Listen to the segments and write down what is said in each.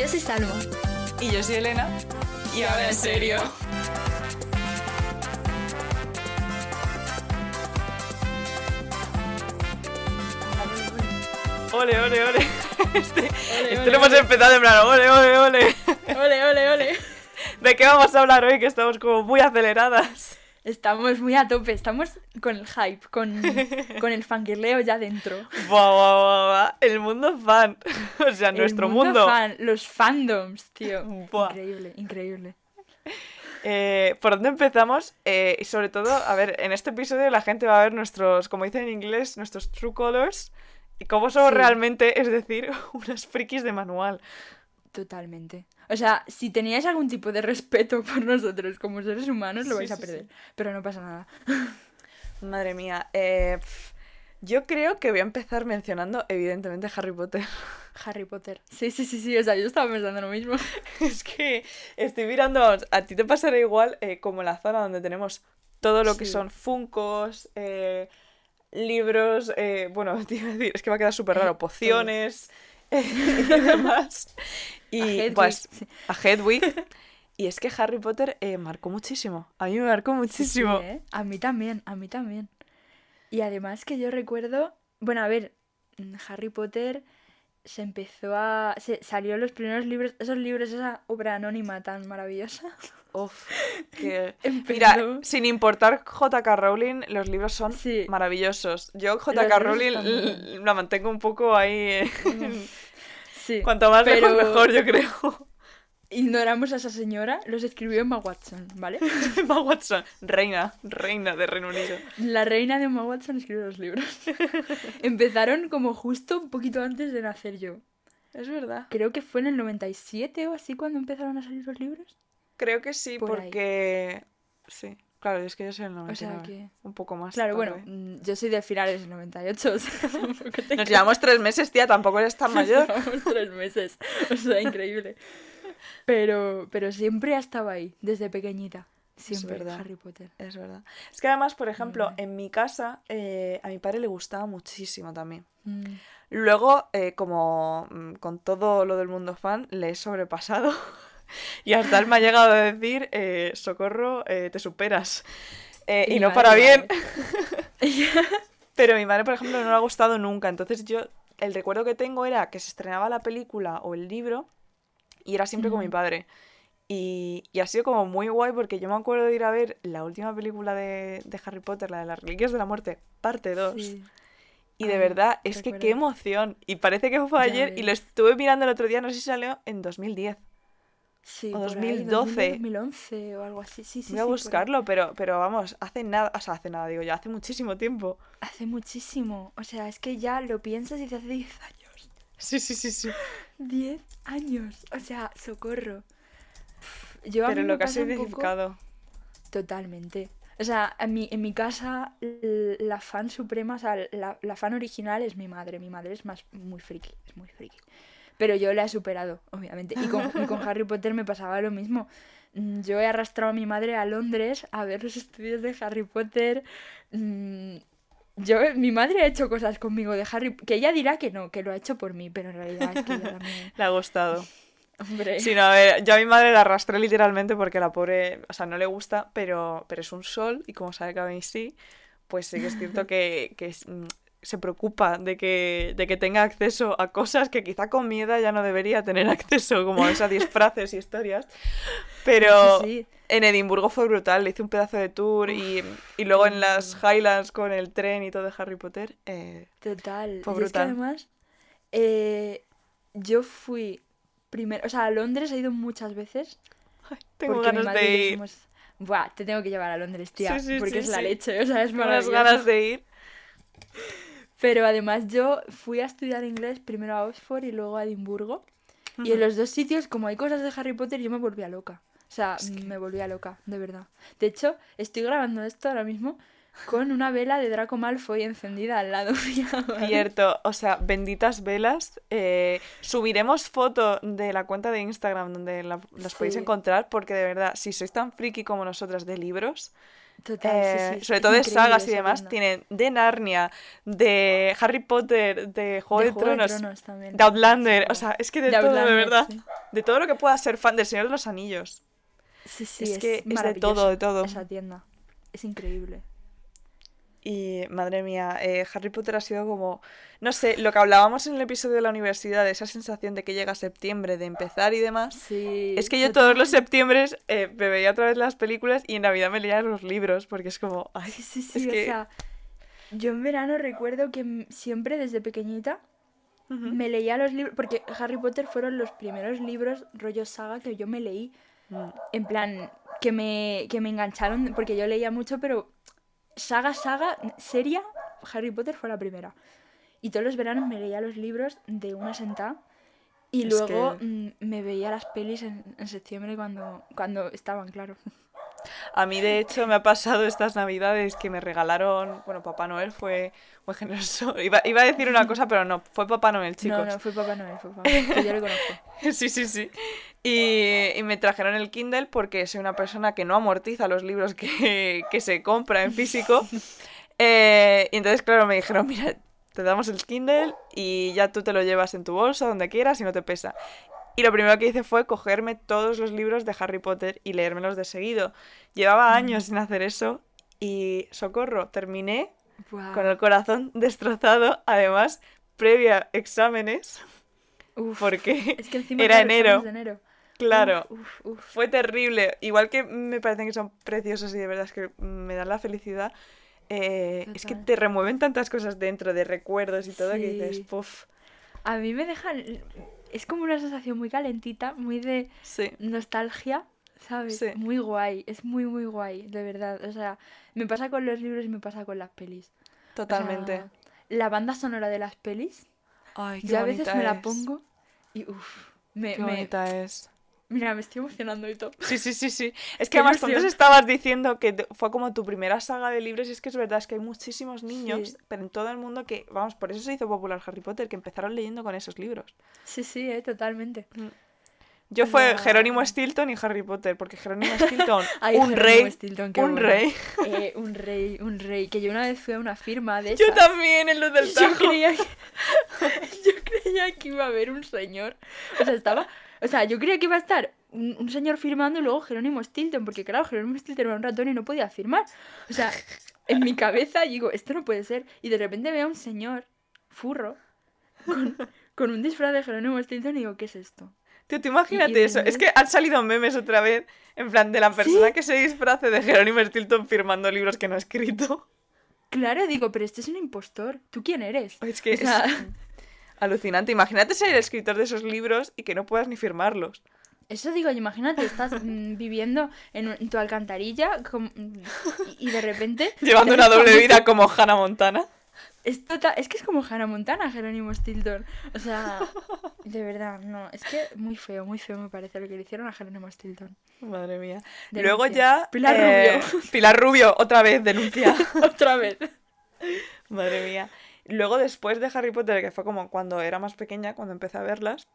Yo soy Salma. Y yo soy Elena. Y ahora en serio. Ole, ole, ole. Este, este ole, lo hemos ole. empezado en plan, ole, ole, ole. Ole, ole, ole. ¿De qué vamos a hablar hoy? Que estamos como muy aceleradas. Estamos muy a tope, estamos con el hype, con, con el fangirleo ya dentro. Buah, buah, buah, buah. El mundo fan. O sea, El nuestro mundo. fan, los fandoms, tío. Buah. Increíble, increíble. Eh, ¿Por dónde empezamos? Eh, y sobre todo, a ver, en este episodio la gente va a ver nuestros, como dicen en inglés, nuestros true colors. Y cómo somos Sí. realmente, es decir, unas frikis de manual. Totalmente. O sea, si teníais algún tipo de respeto por nosotros como seres humanos, lo Sí, vais a sí, sí. perder. Pero no pasa nada. Madre mía. eh, yo creo que voy a empezar mencionando, evidentemente, Harry Potter. Harry Potter. Sí, sí, sí, sí. O sea, yo estaba pensando lo mismo. es que estoy mirando, vamos, a ti te pasará igual eh, como la zona donde tenemos todo lo que son funcos, eh, libros, bueno, te iba a decir, es que va a quedar súper raro, pociones y demás. A Y Hedwig, pues sí. a Hedwig. Y es que Harry Potter eh, marcó muchísimo. A mí me marcó muchísimo. Sí, ¿eh? A mí también, a mí también. Y además que yo recuerdo, bueno, a ver, Harry Potter se empezó a... Se, salió los primeros libros, esos libros, esa obra anónima tan maravillosa. Uf, que... Mira, sin importar J.K. Rowling, los libros son Sí. maravillosos. Yo J.K. Rowling la mantengo un poco ahí. eh, Sí. Cuanto más pero lejos, mejor, yo creo. Ignoramos a esa señora, los escribió Emma Watson, ¿vale? Emma Watson, reina, reina de Reino Unido. La reina de Emma Watson escribió los libros. Empezaron como justo un poquito antes de nacer yo. Es verdad. Creo que fue en el 97 o así cuando empezaron a salir los libros. Creo que sí, Por ahí. porque. Sí, claro, es que yo soy el O sea 99. que- Un poco más. Claro, tarde. bueno, mm, yo soy de finales del 98, o sea, Nos llevamos tres meses, tía, tampoco eres tan mayor. Llevamos tres meses, o sea, increíble. Pero, pero siempre ha estado ahí, desde pequeñita. Siempre, verdad. Harry Potter. Es verdad. Es que además, por ejemplo, en mi casa, eh, a mi padre le gustaba muchísimo también. Mm, Luego, eh, como mm, con todo lo del mundo fan, le he sobrepasado. y hasta él me ha llegado a decir, eh, socorro, te superas. Y Mi no para bien. Pero a mi madre, por ejemplo, no le ha gustado nunca. Entonces yo, el recuerdo que tengo era que se estrenaba la película o el libro y era siempre con mi padre. Y, y ha sido como muy guay porque yo me acuerdo de ir a ver la última película de, de Harry Potter, la de las Reliquias de la Muerte, parte 2. Sí. Y de Ay, verdad, es que qué emoción. Y parece que fue Ya ayer y lo estuve mirando el otro día, no sé si salió en 2010. Sí, O por ahí, 2012. 2011 o algo así. Sí, sí, Voy a sí, buscarlo, pero, pero vamos, hace nada, o sea, hace nada, digo, ya hace muchísimo tiempo. Hace muchísimo. O sea, es que ya lo piensas y dices hace 10 años. Sí, sí, sí, sí. 10 años. O sea, socorro. Yo Pero lo que ha pasa un poco- significado. Totalmente. O sea, en mi, en mi casa, la fan suprema, o sea, la, la fan original es mi madre. Mi madre es más muy friki, es muy friki. Pero yo la he superado, obviamente. Y con, y con Harry Potter me pasaba lo mismo. Mm, Yo he arrastrado a mi madre a Londres a ver los estudios de Harry Potter. Yo, mi madre ha hecho cosas conmigo de Harry que ella dirá que no, que lo ha hecho por mí, pero en realidad es que ella también. Le ha gustado. Hombre. Sí, no, a ver, yo a mi madre la arrastré literalmente porque la pobre, o sea, no le gusta, pero, pero es un sol y como sabe que a mí sí, pues sí que es cierto que, que mm, se preocupa de que, de que tenga acceso a cosas que quizá con mi edad ya no debería tener acceso, como a esas disfraces y historias. Pero Sí, en Edimburgo fue brutal, le hice un pedazo de tour y, y luego en las Highlands con el tren y todo de Harry Potter. eh, Total. Fue y es que brutal. además, eh, yo fui primero, o sea, a Londres he ido muchas veces. tengo porque mi ganas de ir. Buah, te tengo que llevar a Londres, tía, Sí, sí, porque es la leche, o sea, es Tengo ganas de ir. Pero además yo fui a estudiar inglés primero a Oxford y luego a Edimburgo. Y en los dos sitios, como hay cosas de Harry Potter, yo me volvía loca. O sea, Es que- me volvía loca, de verdad. De hecho, estoy grabando esto ahora mismo con una vela de Draco Malfoy encendida al lado mío. Cierto, o sea, benditas velas. eh, subiremos foto de la cuenta de Instagram donde la- las podéis encontrar, porque de verdad, si sois tan friki como nosotras de libros, Total, Eh, sí, sobre todo de sagas y demás, tienen de Narnia, de Harry Potter, de Juego de, De Juego de Tronos, también. de Outlander, o sea, es que de, de todo, de verdad. sí. De todo lo que pueda ser fan del Señor de los Anillos. Sí, sí, Es es, que es de todo, de todo. Esa tienda. Es increíble. Y madre mía, eh, Harry Potter ha sido como, no sé, lo que hablábamos en el episodio de la universidad, esa sensación de que llega septiembre, de empezar y demás. Sí. Es que yo todos los septiembres eh, me veía otra vez las películas y en Navidad me leía los libros, porque es como, ay, Sí, sí, es sí. que- O sea, yo en verano recuerdo que siempre desde pequeñita me leía los libros. Porque Harry Potter fueron los primeros libros, rollo saga, que yo me leí. Mm, En plan, que me, que me engancharon. Porque yo leía mucho, pero saga, saga, seria, Harry Potter fue la primera. Y todos los veranos me leía los libros de una sentada. Y Es luego que- mm, me veía las pelis en, en septiembre cuando, cuando estaban, claro. A mí, de hecho, me ha pasado estas navidades que me regalaron, bueno, Papá Noel fue muy generoso. Iba, iba a decir una cosa, pero no, fue Papá Noel, chicos. No, no, fue Papá Noel, fue Papá Noel, que yo le conozco. Sí, sí, sí. Y, y me trajeron el Kindle porque soy una persona que no amortiza los libros que, que se compra en físico. Eh, y entonces, claro, me dijeron, mira, te damos el Kindle y ya tú te lo llevas en tu bolsa, donde quieras y no te pesa. Y lo primero que hice fue cogerme todos los libros de Harry Potter y leérmelos de seguido. Llevaba años sin hacer eso y, socorro, terminé con el corazón destrozado, además, previa exámenes, Uf, porque es que encima era enero. Claro, Uf, uf. fue terrible. Igual que me parecen que son preciosos y de verdad es que me dan la felicidad. eh, es que te remueven tantas cosas dentro de recuerdos y todo que dices, puff, A mí me dejan. Es como una sensación muy calentita, muy de sí. nostalgia, ¿sabes? Sí. Muy guay, es muy, muy guay, de verdad. O sea, me pasa con los libros y me pasa con las pelis. O Totalmente. sea, la banda sonora de las pelis, Ay, qué yo a veces me la pongo y uff, me, Qué me- bonita es. Mira, me estoy emocionando y todo. Sí, sí, sí, sí. Es que además ilusión. estabas diciendo que fue como tu primera saga de libros y es que es verdad, es que hay muchísimos niños, Sí. pero en todo el mundo que, vamos, por eso se hizo popular Harry Potter, que empezaron leyendo con esos libros. Sí, sí, eh, totalmente. Yo O fue Jerónimo Stilton y Harry Potter, porque Jerónimo Stilton, Ay, un Jerónimo rey, Stilton, un bueno. rey. Eh, un rey, un rey. Que yo una vez fui a una firma de Yo esas. también, en Luz del Yo Tajo. creía, que, yo creía que iba a haber un señor. O sea, estaba. O sea, yo creía que iba a estar un, un señor firmando y luego Jerónimo Stilton, porque claro, Jerónimo Stilton era un ratón y no podía firmar. O sea, en mi cabeza digo, esto no puede ser. Y de repente veo a un señor furro con, con un disfraz de Jerónimo Stilton y digo, ¿qué es esto? Tío, tú imagínate y eso. Es que han salido memes otra vez, en plan, de la persona ¿Sí? que se disfrace de Jerónimo Stilton firmando libros que no ha escrito. Claro, digo, pero este es un impostor. ¿Tú quién eres? Es que O sea, es alucinante. Imagínate ser el escritor de esos libros y que no puedas ni firmarlos. Eso digo, imagínate, estás mm, viviendo en, un- en tu alcantarilla com- mm, y, y de repente... Llevando una doble vida como Hannah Montana. Es, tota- es que es como Hannah Montana, Jerónimo Stilton. O sea, de verdad, no. Es que muy feo, muy feo me parece lo que le hicieron a Jerónimo Stilton. Madre mía. Denuncia. Luego ya. Pilar eh, Rubio. Pilar Rubio, otra vez, denuncia. Otra vez. Madre mía. Luego, después de Harry Potter, que fue como cuando era más pequeña, cuando empecé a verlas,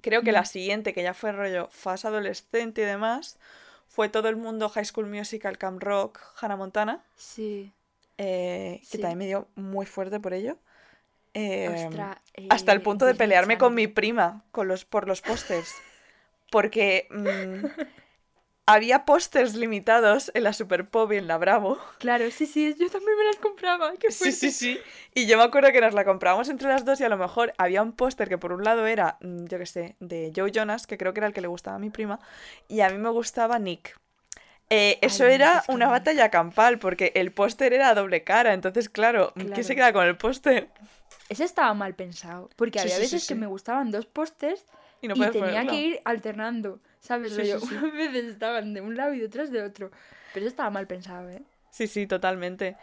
creo que la siguiente, que ya fue rollo fase adolescente y demás, fue todo el mundo High School Musical, Camp Rock, Hannah Montana, Sí. eh, que también me dio muy fuerte por ello. Eh, Ostra, hasta el eh, punto de pelearme con mi prima con los, por los pósters. Porque mm, había pósters limitados en la Super Pop y en la Bravo. Claro, sí, sí, yo también me las compraba. Qué Sí, sí, sí. Y yo me acuerdo que nos la comprábamos entre las dos y a lo mejor había un póster que por un lado era, mm, yo qué sé, de Joe Jonas, que creo que era el que le gustaba a mi prima, y a mí me gustaba Nick. Eh, eso era una batalla campal, porque el póster era a doble cara, entonces claro, ¿quién se queda con el póster? Ese estaba mal pensado. Porque Sí, había sí, sí, veces que me gustaban dos pósters Y no y puedes tenía ponerlo. que ir alternando. ¿Sabes? Sí, sí, sí. Unas veces estaban de un lado y otras de otro. Pero eso estaba mal pensado, ¿eh? Sí, sí, totalmente.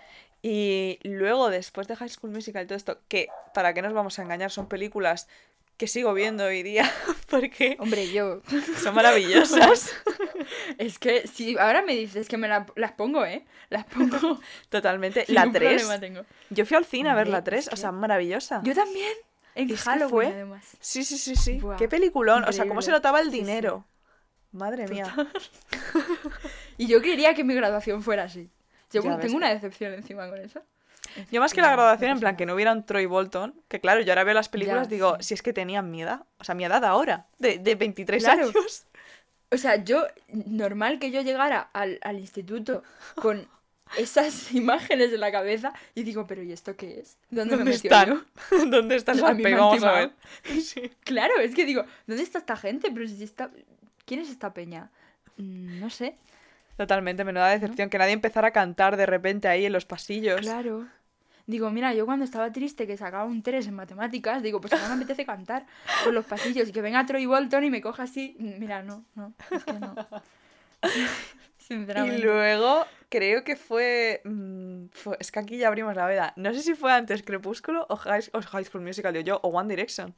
Y luego, después de High School Musical y todo esto, que, ¿para qué nos vamos a engañar? Son películas que sigo viendo hoy día porque Hombre, yo. son maravillosas. Es que si ahora me dices que me la- las pongo, ¿eh? Las pongo. Totalmente. La Ningún 3. problema tengo. Yo fui al cine a ver la 3, es o que- sea, maravillosa. Yo también. En Es Halloween, fue- además. Sí, sí, sí, sí. Buah, Qué peliculón. O sea, cómo se notaba el Sí, sí. Madre mía. Y yo quería que mi graduación fuera así. Yo Ya tengo una decepción encima con eso. Yo más que la graduación, en plan que no hubiera un Troy Bolton, que claro, yo ahora veo las películas Ya, digo, sí. si es que tenían mi edad, o sea, mi edad ahora, de, de 23 Claro. años. O sea, yo, normal que yo llegara al, al instituto con esas imágenes en la cabeza y digo, pero ¿y esto qué es? ¿Dónde, me ¿Dónde metí están? yo? ¿Dónde está A esa mí me pe? han Vamos a ver. timado. Sí. Claro, es que digo, ¿dónde está esta gente? Pero si está... ¿Quién es esta peña? Mm, No sé. Totalmente, menuda decepción, que nadie empezara a cantar de repente ahí en los pasillos. Claro. Digo, mira, yo cuando estaba triste que sacaba un 3 en matemáticas, digo, pues ahora me apetece cantar por los pasillos y que venga Troy Bolton y me coja así. Mira, no, no, es que no. Y Sinceramente. luego creo que fue, mm, fue- Es que aquí ya abrimos la veda. No sé si fue antes Crepúsculo o High, o High School Musical, digo yo, o One Direction.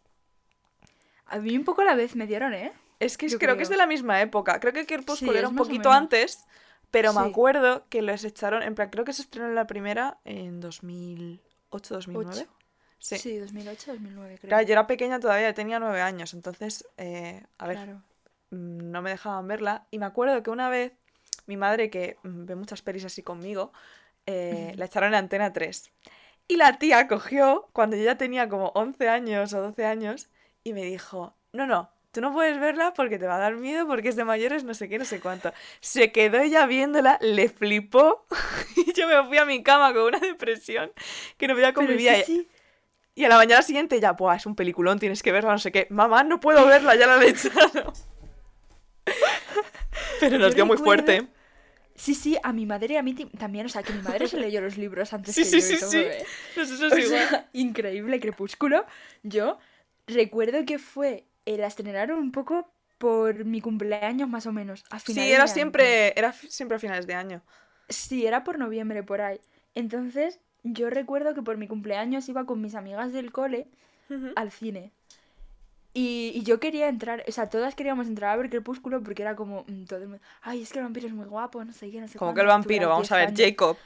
A mí un poco a la vez me dieron, ¿eh? Es que creo que es de la misma época. Creo que Crepúsculo Sí, era un poquito antes, pero me acuerdo que los echaron. En plan, creo que se estrenó la primera en 2008, 2009. Ocho. Sí. Sí, 2008, 2009, creo. Claro, yo era pequeña todavía, tenía nueve años, entonces, eh, a ver, Claro. mm, no me dejaban verla. Y me acuerdo que una vez mi madre, que mm, ve muchas pelis así conmigo, eh, la echaron en Antena 3. Y la tía cogió, cuando yo ya tenía como 11 años o 12 años, y me dijo, no, no, tú no puedes verla porque te va a dar miedo, porque es de mayores, no sé qué, no sé cuánto. Se quedó ella viéndola, le flipó, y yo me fui a mi cama con una depresión que no podía con Pero mi vida. sí, sí. Y a la mañana siguiente ya, pues es un peliculón, tienes que verla, no sé qué. Mamá, no puedo verla, ya la han echado. Pero nos Yo dio muy fuerte. Sí, sí, a mi madre y a mí también. O sea, que mi madre se leyó los libros antes Sí, que sí, yo sí, sí. ¿eh? Eso O es igual. sea, increíble, Crepúsculo. Yo recuerdo que fue, eh, la estrenaron un poco por mi cumpleaños más o menos. A finales Sí, de era año. siempre, era siempre a finales de año. Sí, era por noviembre, por ahí. Entonces, yo recuerdo que por mi cumpleaños iba con mis amigas del cole al cine. Y, y yo quería entrar, o sea, todas queríamos entrar a ver Crepúsculo porque era como mm, todo el mundo, ay, es que el vampiro es muy guapo, no sé qué, no sé Como cuánto". que el vampiro, vamos a 10 ver, años. Jacob.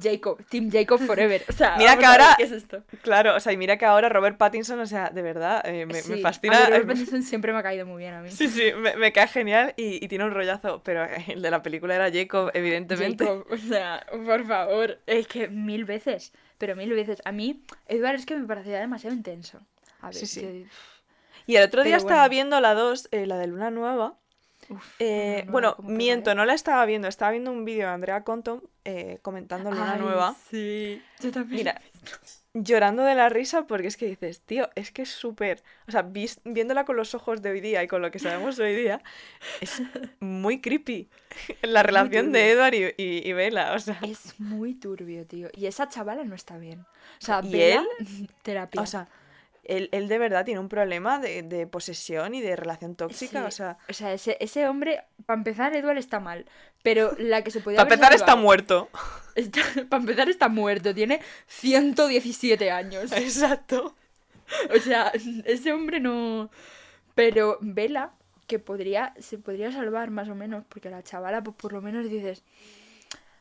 Jacob, Team Jacob Forever. O sea, Mira que ahora- ¿Qué es esto? Claro, o sea, y mira que ahora Robert Pattinson, o sea, de verdad, eh, me, fascina. a Robert Pattinson siempre me ha caído muy bien a mí. Sí, sí, me, me cae genial y, y tiene un rollazo, pero el de la película era Jacob, evidentemente. Jacob, o sea, por favor, es que mil veces, pero mil veces. A mí, Edward es que me parecía demasiado intenso. A ver, Sí, sí. que- Y el otro día estaba viendo la 2, eh, la de Luna Nueva. uf, Eh, no, no, bueno, ¿cómo pega, miento, no la estaba viendo, estaba viendo un vídeo de Andrea Compton eh, comentando Luna Ay, Nueva, Sí, yo también. Mira, llorando de la risa porque es que dices, tío, es que es súper, o sea, vis- viéndola con los ojos de hoy día y con lo que sabemos hoy día, es muy creepy la relación de. Edward y, y, y Bella, o sea, Es muy turbio, tío. Y esa chavala no está bien. O sea, ¿Y Bella, terapia. o sea, él, él de verdad tiene un problema de, de posesión y de relación tóxica, Sí, o sea, O sea, ese, ese hombre, para empezar, Edward está mal. Pero la que se podía para empezar está muerto. para empezar, está muerto. Tiene 117 años. Exacto. O sea, ese hombre no. Pero Vela, que podría, se podría salvar más o menos, porque la chavala, pues por lo menos dices,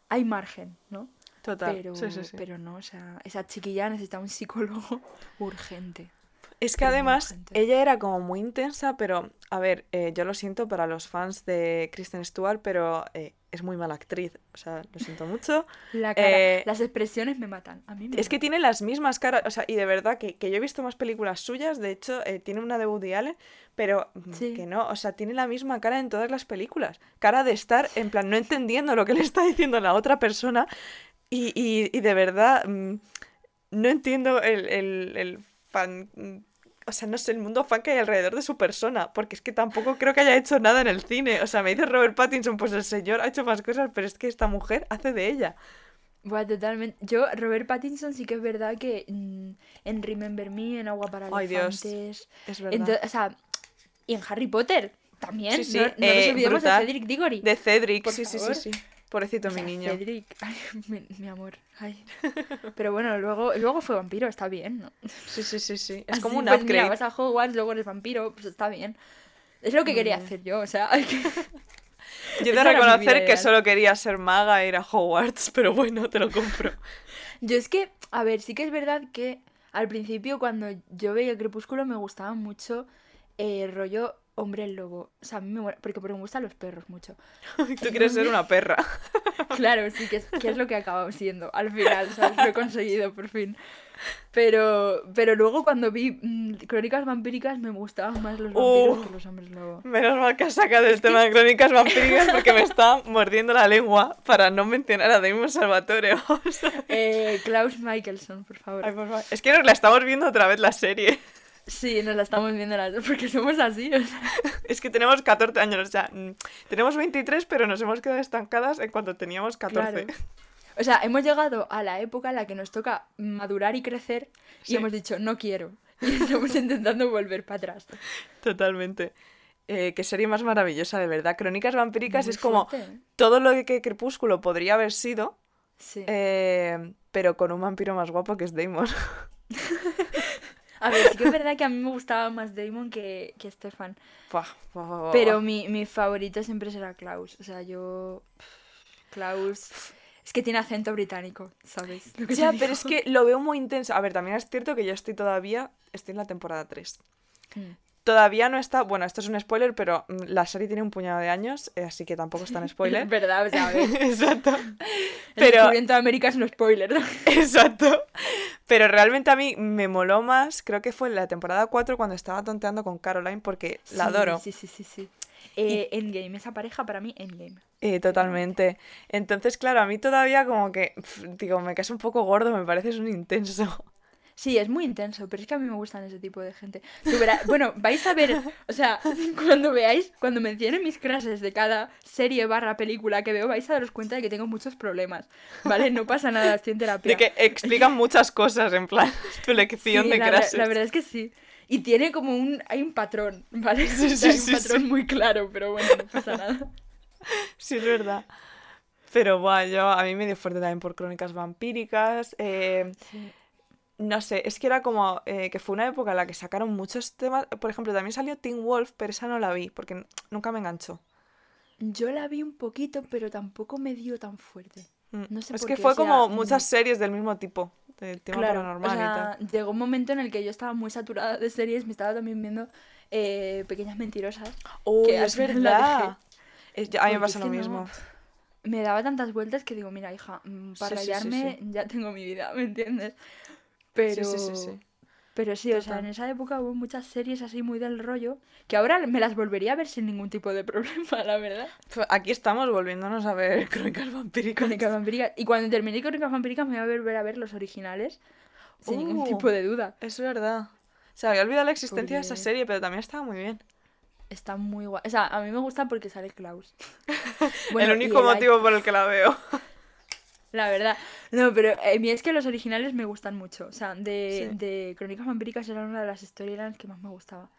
hay margen, ¿no? Total. Pero, sí, sí, sí. pero no, o sea, esa chiquilla necesita un psicólogo urgente. Es que además ella era como muy intensa, pero a ver, eh, yo lo siento para los fans de Kristen Stewart, pero eh, es muy mala actriz. O sea, lo siento mucho. La cara, Eh, las expresiones me matan. A mí me Es que tiene las mismas caras, o sea, y de verdad que, que yo he visto más películas suyas, de hecho, tiene una de Woody Allen, pero mm, Sí. que no, o sea, tiene la misma cara en todas las películas. Cara de estar, en plan, no entendiendo lo que le está diciendo la otra persona, y, y- y de verdad, mm, no entiendo el, el- el fan. O sea, no sé, el mundo fan que hay alrededor de su persona, porque es que tampoco creo que haya hecho nada en el cine. O sea, me dice Robert Pattinson, pues el señor ha hecho más cosas, pero es que esta mujer hace de ella. Buah, totalmente. Yo, Robert Pattinson, sí que es verdad que mm, en Remember Me, en Agua para Ay, Dios. Elefantes. Es verdad. o sea, y en Harry Potter también. Sí, sí, No, no eh, nos olvidemos brutal. de Cedric Diggory. De Cedric, sí, sí, sí. Pobrecito O mi niño. Cedric, ay, mi, mi amor. Ay. Pero bueno, luego, luego fue vampiro, está bien, ¿no? Sí, sí, sí, sí. Es Así, como un pues, upgrade. Mira, vas a Hogwarts, luego eres vampiro, pues está bien. Es lo que quería Mm. hacer yo, o sea, hay que- Yo he de reconocer que solo quería ser maga e ir a Hogwarts, pero bueno, te lo compro. Yo es que, a ver, sí que es verdad que al principio cuando yo veía Crepúsculo me gustaba mucho eh, rollo Hombre lobo. O sea, a mí me mola- porque, porque me gustan los perros mucho. Tú quieres ser una perra. Claro, sí, que es, que es lo que he acabado siendo al final, ¿sabes? Lo he conseguido por fin. Pero, pero luego cuando vi mm, Crónicas Vampíricas me gustaban más los vampiros Uh. que los hombres lobo. Menos mal que has sacado el tema de crónicas vampíricas porque me está mordiendo la lengua para no mencionar a Damon Salvatore. Eh, Klaus Michelson, por favor. Ay, por favor. Es que nos la estamos viendo otra vez la serie. Sí, nos la estamos viendo las dos porque somos así. o sea. Es que tenemos 14 años, o sea, mm, tenemos 23, pero nos hemos quedado estancadas en cuanto teníamos 14. Claro. O sea, hemos llegado a la época en la que nos toca madurar y crecer Sí. y hemos dicho, no quiero. Y estamos intentando volver para atrás. Totalmente. Eh, qué serie más maravillosa, de verdad. Crónicas vampíricas Muy es como fuerte, ¿eh? todo lo que Crepúsculo podría haber sido, Sí. eh, pero con un vampiro más guapo que es Damon. A ver, sí que es verdad que a mí me gustaba más Damon que, que Stefan. Buah, buah, buah, buah. Pero mi, mi favorito siempre será Klaus. O sea, yo. Klaus. Es que tiene acento británico, ¿sabes? Lo que Ya, pero es que lo veo muy intenso. A ver, también es cierto que yo estoy todavía, estoy en la temporada 3. Mm. Todavía no está, bueno, esto es un spoiler, pero mm, la serie tiene un puñado de años, eh, así que tampoco es tan spoiler. verdad. Exacto. El Pero, descubrimiento de América es un spoiler. ¿no? exacto. Pero realmente a mí me moló más, creo que fue en la temporada 4 cuando estaba tonteando con Caroline, porque la adoro. Sí, sí, sí, sí. Eh, Endgame, esa pareja para mí, Endgame. Eh, totalmente. Entonces, claro, a mí todavía como que, digo, me caes un poco gordo, me pareces un intenso. Sí, es muy intenso, pero es que a mí me gustan ese tipo de gente. Bueno, vais a ver, o sea, cuando veáis, cuando mencione mis clases de cada serie barra película que veo, vais a daros cuenta de que tengo muchos problemas, ¿vale? No pasa nada, estoy en terapia. De que explican muchas cosas, en plan, tu lección Sí, de la, clases. la verdad es que sí. Y tiene como un, hay un patrón, ¿vale? Sí, sí, hay un patrón muy claro, pero bueno, no pasa nada. Sí, es verdad. Pero bueno, yo a mí me dio fuerte también por crónicas vampíricas. eh, no sé, es que era como eh, que fue una época en la que sacaron muchos temas. Por ejemplo, también salió Teen Wolf, pero esa no la vi porque nunca me enganchó. Yo la vi un poquito, pero tampoco me dio tan fuerte. Mm, No sé es por que qué, fue o sea, como mm, muchas series del mismo tipo, del tema Claro, paranormal o y tal. llegó un momento en el que yo estaba muy saturada de series, me estaba también viendo eh, Pequeñas Mentirosas. Oh, que es verdad. Es- a mí me pasa lo no- mismo. Me daba tantas vueltas que digo, mira, hija, mm, para sí. ya tengo mi vida, ¿me entiendes? Pero... Sí, sí, sí, sí. Pero sí, o sea, en esa época hubo muchas series así muy del rollo que ahora me las volvería a ver sin ningún tipo de problema, la verdad. Aquí estamos volviéndonos a ver crónicas vampíricas. Crónicas vampíricas. Y cuando termine Crónicas vampíricas me voy a volver a ver los originales sin ningún Uh. tipo de duda. Es verdad. Se había olvidado la existencia de esa serie, pero también estaba muy bien. Está muy guay. O sea, a mí me gusta porque sale Klaus. el Bueno, y único motivo por el que la veo. La verdad. No, pero eh, a mí es que los originales me gustan mucho. O sea, de, Sí. de Crónicas Vampíricas era una de las storylines que más me gustaba.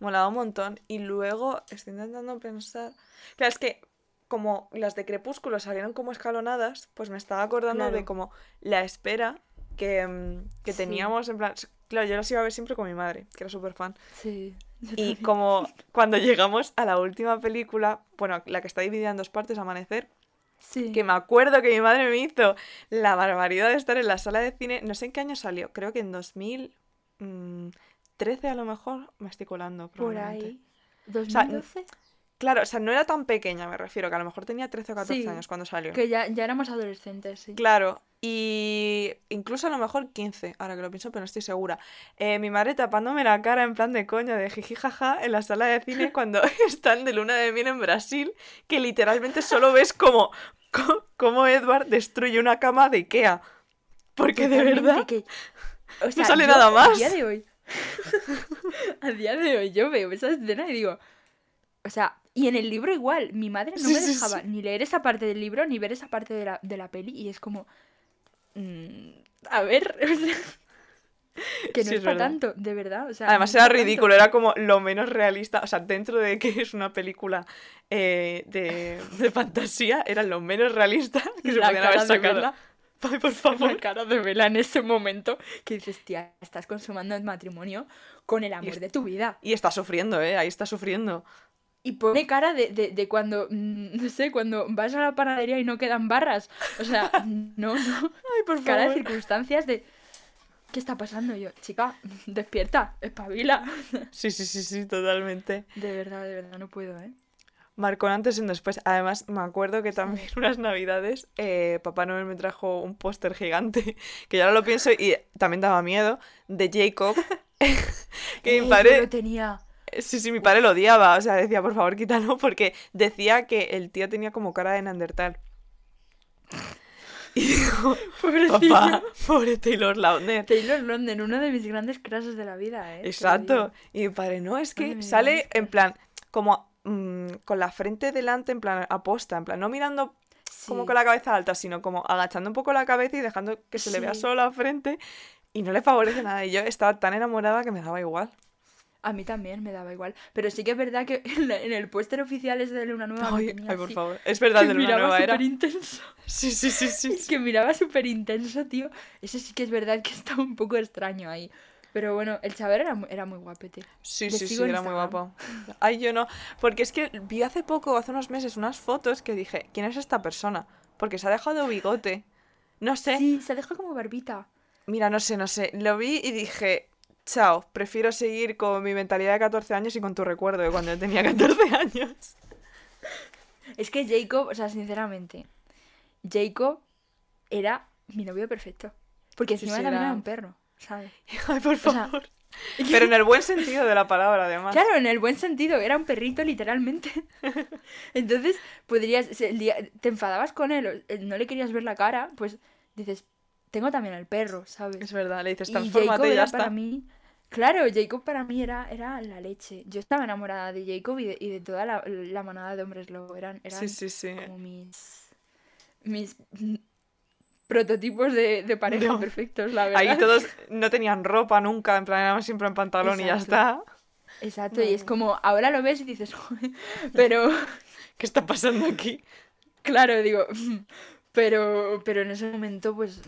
Molaba un montón. Y luego estoy intentando pensar. Claro, es que como las de Crepúsculo salieron como escalonadas, pues me estaba acordando de Claro. como la espera que, mm, que Sí. teníamos en plan. Claro, yo las iba a ver siempre con mi madre, que era súper fan. Sí. Y como cuando llegamos a la última película, bueno, la que está dividida en dos partes, Amanecer, Sí. que me acuerdo que mi madre me hizo la barbaridad de estar en la sala de cine, no sé en qué año salió, creo que en 2013 a lo mejor, me estoy colando. Por ahí. sea, ¿2012? Claro, o sea, no era tan pequeña, me refiero, que a lo mejor tenía 13 o 14 Sí, años cuando salió. Que ya, ya éramos adolescentes, sí. Claro, y incluso a lo mejor 15, ahora que lo pienso, pero no estoy segura. Eh, mi madre tapándome la cara en plan de coño, de jiji jaja, en la sala de cine cuando están de luna de miel en Brasil, que literalmente solo ves como, co- como Edward destruye una cama de Ikea. Porque de verdad... que- o sea, sale yo nada A más. día de hoy. a día de hoy yo veo esa escena y digo. O sea, y en el libro igual, mi madre no Sí, me dejaba sí. ni leer esa parte del libro ni ver esa parte de la, de la peli y es como. mm, a ver, que no es es para tanto, de verdad. O sea, Además no era tanto. ridículo, era como lo menos realista, o sea, dentro de que es una película eh, de, de fantasía, era lo menos realista que se podían haber sacado. Ay, por favor. La cara de Vela en ese momento que dices, tía, estás consumando el matrimonio con el amor de tu vida. Y está sufriendo, ¿eh? Ahí está sufriendo. Y pone cara de, de, de cuando, mm, no sé, cuando vas a la panadería y no quedan barras. O sea, no, no. Ay, por Cara de favor. circunstancias de... ¿qué está pasando? Yo, chica, despierta, espabila. Sí, sí, sí, sí, totalmente. De verdad, de verdad, no puedo, ¿eh? Marcó antes y después. Además, me acuerdo que también unas navidades eh, Papá Noel me trajo un póster gigante, que ya no lo pienso y también daba miedo, de Jacob, que yo padre... lo tenía. Sí, sí, mi padre lo odiaba, o sea, decía, por favor, quítalo, porque decía que el tío tenía como cara de Neandertal. Y digo, papá, pobre Taylor Lautner. Taylor London, uno de mis grandes crashes de la vida, ¿eh? Exacto. Y mi padre, no, es que sale en plan, como mm, con la frente delante, en plan, aposta, en plan, no mirando como con la cabeza alta, sino como agachando un poco la cabeza y dejando que se le vea solo la frente. Y no le favorece nada. Y yo estaba tan enamorada que me daba igual. A mí también me daba igual. Pero sí que es verdad que en, la- en el póster oficial ese de Luna Nueva Ay, por así, favor. Es verdad, que de Luna Nueva era. intenso. Sí, sí, sí, sí. Es que miraba súper intenso, tío. Eso sí que es verdad que estaba un poco extraño ahí. Pero bueno, el chaval era, era muy guapete. Sí, Le sí, sí, era muy guapo. Ay, yo no. Porque es que vi hace poco, hace unos meses, unas fotos que dije, ¿quién es esta persona? Porque se ha dejado bigote. No sé. Sí, se dejó como barbita. Mira, no sé, no sé. Lo vi y dije, chao, prefiero seguir con mi mentalidad de 14 años y con tu recuerdo de cuando yo tenía 14 años. Es que Jacob, o sea, sinceramente, Jacob era mi novio perfecto. Porque Sí, encima sí, también era- era un perro, ¿sabes? Ay, por sea, favor. Pero en el buen sentido de la palabra, además. Claro, en el buen sentido, era un perrito literalmente. Entonces, podrías, si el día, te enfadabas con él, eh, no le querías ver la cara, pues dices, tengo también al perro, ¿sabes? Es verdad, le dices, Y transfórmate Jacob y ya era está. para mí, claro, Jacob para mí era, era la leche. Yo estaba enamorada de Jacob y de, y de toda la, la manada de hombres lobo. Eran, eran Sí, sí, sí. como mis, mis prototipos de, de pareja No. perfectos, la verdad. Ahí todos no tenían ropa nunca, en plan, eran siempre en pantalón y ya está. Exacto, y es como, ahora lo ves y dices, "Joder", pero ¿Qué está pasando aquí? claro, digo, pero, pero en ese momento pues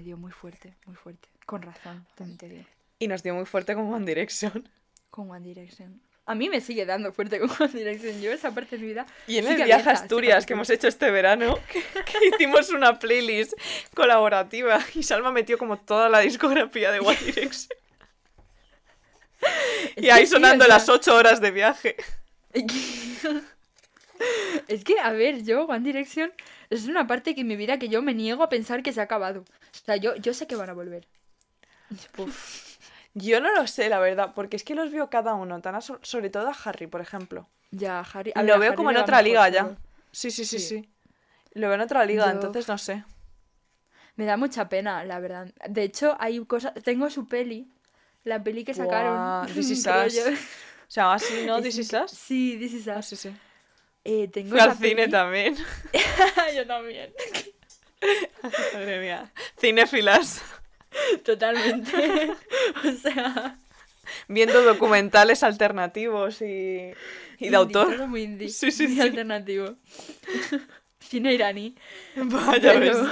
me dio muy fuerte, muy fuerte. Con razón, también te digo. Y nos dio muy fuerte como One Direction. Con One Direction. A mí me sigue dando fuerte con One Direction. Yo esa parte de mi vida. Y en el viaje a Asturias que hemos hecho este verano, que, que hicimos una playlist colaborativa y Salma metió como toda la discografía de One Direction. Y ahí sonando las ocho horas de viaje. Es que, a ver, yo, One Direction es una parte que en mi vida que yo me niego a pensar que se ha acabado. O sea, yo, yo sé que van a volver. Yo no lo sé, la verdad, porque es que los veo cada uno, tan so- sobre todo a Harry, por ejemplo. Ya, Harry. a ver, Lo a veo Harry como en otra liga ya. Sí, sí, sí, Sí. sí. Lo veo en otra liga, Yo- entonces no sé. Me da mucha pena, la verdad. De hecho, hay cosas. Tengo su peli. La peli que sacaron. Buah, This Is Us. yo. Se llama así, ¿no? This Is Us. Sí, This Is Ah, Us. sí, sí. Eh, tengo Fui al cine también. Yo también. Madre mía. Cinéfilas. Totalmente. o sea. Viendo documentales alternativos y, y de autor. muy indie, Sí, sí, muy sí. alternativo. Cine iraní. Vaya ves. Pero,